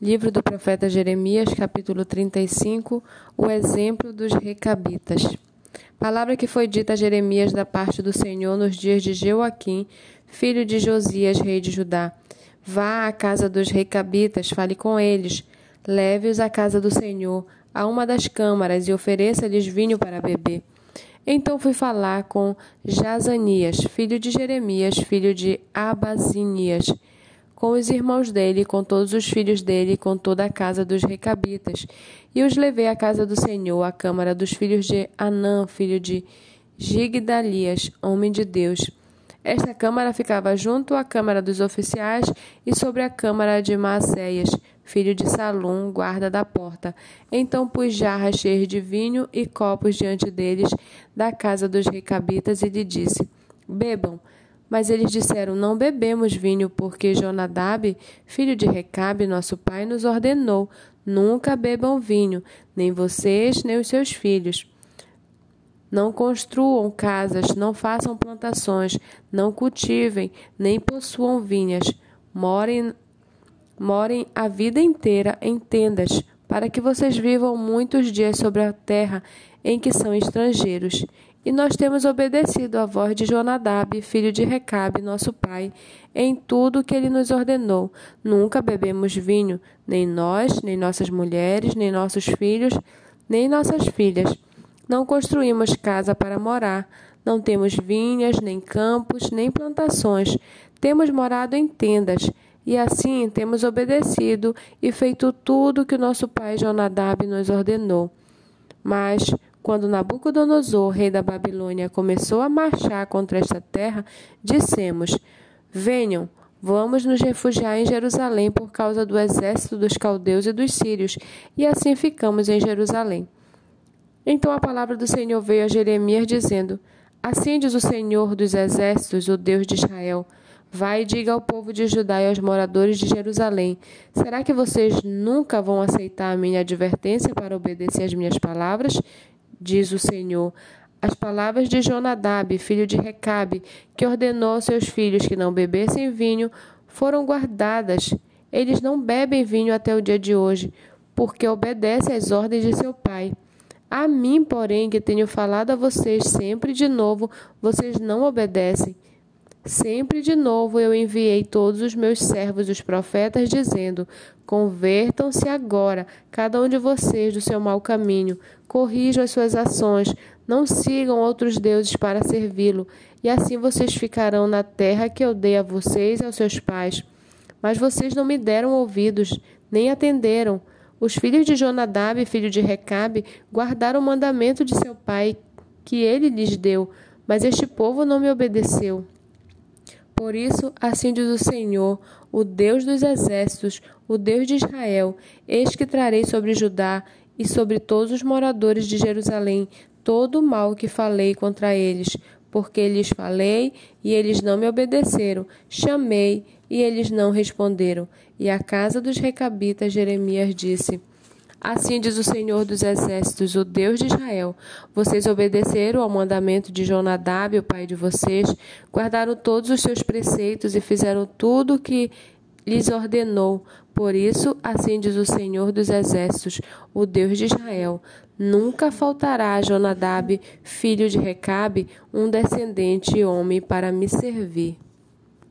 Livro do profeta Jeremias, capítulo 35, o exemplo dos recabitas. Palavra que foi dita a Jeremias da parte do Senhor nos dias de Joaquim, filho de Josias, rei de Judá. Vá à casa dos recabitas, fale com eles, leve-os à casa do Senhor, a uma das câmaras, e ofereça-lhes vinho para beber. Então fui falar com Jazanias, filho de Jeremias, filho de Abazinias, com os irmãos dele, com todos os filhos dele, com toda a casa dos recabitas. E os levei à casa do Senhor, à câmara dos filhos de Anã, filho de Gigdalias, homem de Deus. Esta câmara ficava junto à câmara dos oficiais e sobre a câmara de Maacéias, filho de Salum, guarda da porta. Então pus jarras cheias de vinho e copos diante deles da casa dos recabitas e lhe disse: Bebam. Mas eles disseram: Não bebemos vinho, porque Jonadab, filho de Recabe, nosso pai, nos ordenou: Nunca bebam vinho, nem vocês, nem os seus filhos. Não construam casas, não façam plantações, não cultivem, nem possuam vinhas. Morem, morem a vida inteira em tendas, para que vocês vivam muitos dias sobre a terra em que são estrangeiros. E nós temos obedecido à voz de Jonadab, filho de Recabe, nosso pai, em tudo o que ele nos ordenou. Nunca bebemos vinho, nem nós, nem nossas mulheres, nem nossos filhos, nem nossas filhas. Não construímos casa para morar. Não temos vinhas, nem campos, nem plantações. Temos morado em tendas. E assim temos obedecido e feito tudo o que o nosso pai Jonadab nos ordenou. Mas quando Nabucodonosor, rei da Babilônia, começou a marchar contra esta terra, dissemos: Venham, vamos nos refugiar em Jerusalém por causa do exército dos caldeus e dos sírios, e assim ficamos em Jerusalém. Então a palavra do Senhor veio a Jeremias, dizendo: Assim diz o Senhor dos exércitos, o Deus de Israel. Vai e diga ao povo de Judá e aos moradores de Jerusalém: Será que vocês nunca vão aceitar a minha advertência para obedecer às minhas palavras? Diz o Senhor, as palavras de Jonadab, filho de Recabe, que ordenou aos seus filhos que não bebessem vinho, foram guardadas. Eles não bebem vinho até o dia de hoje, porque obedecem às ordens de seu pai. A mim, porém, que tenho falado a vocês sempre de novo, vocês não obedecem. Sempre de novo eu enviei todos os meus servos, os profetas, dizendo: Convertam-se agora, cada um de vocês, do seu mau caminho, corrijam as suas ações, não sigam outros deuses para servi-lo, e assim vocês ficarão na terra que eu dei a vocês e aos seus pais. Mas vocês não me deram ouvidos, nem atenderam. Os filhos de Jonadab, filho de Recabe, guardaram o mandamento de seu pai, que ele lhes deu, mas este povo não me obedeceu. Por isso, assim diz o Senhor, o Deus dos exércitos, o Deus de Israel: Eis que trarei sobre Judá e sobre todos os moradores de Jerusalém todo o mal que falei contra eles, porque lhes falei e eles não me obedeceram, chamei e eles não responderam. E a casa dos recabitas Jeremias disse: Assim diz o Senhor dos Exércitos, o Deus de Israel: Vocês obedeceram ao mandamento de Jonadab, o pai de vocês, guardaram todos os seus preceitos e fizeram tudo o que lhes ordenou. Por isso, assim diz o Senhor dos Exércitos, o Deus de Israel: Nunca faltará a Jonadab, filho de Recabe, um descendente homem para me servir.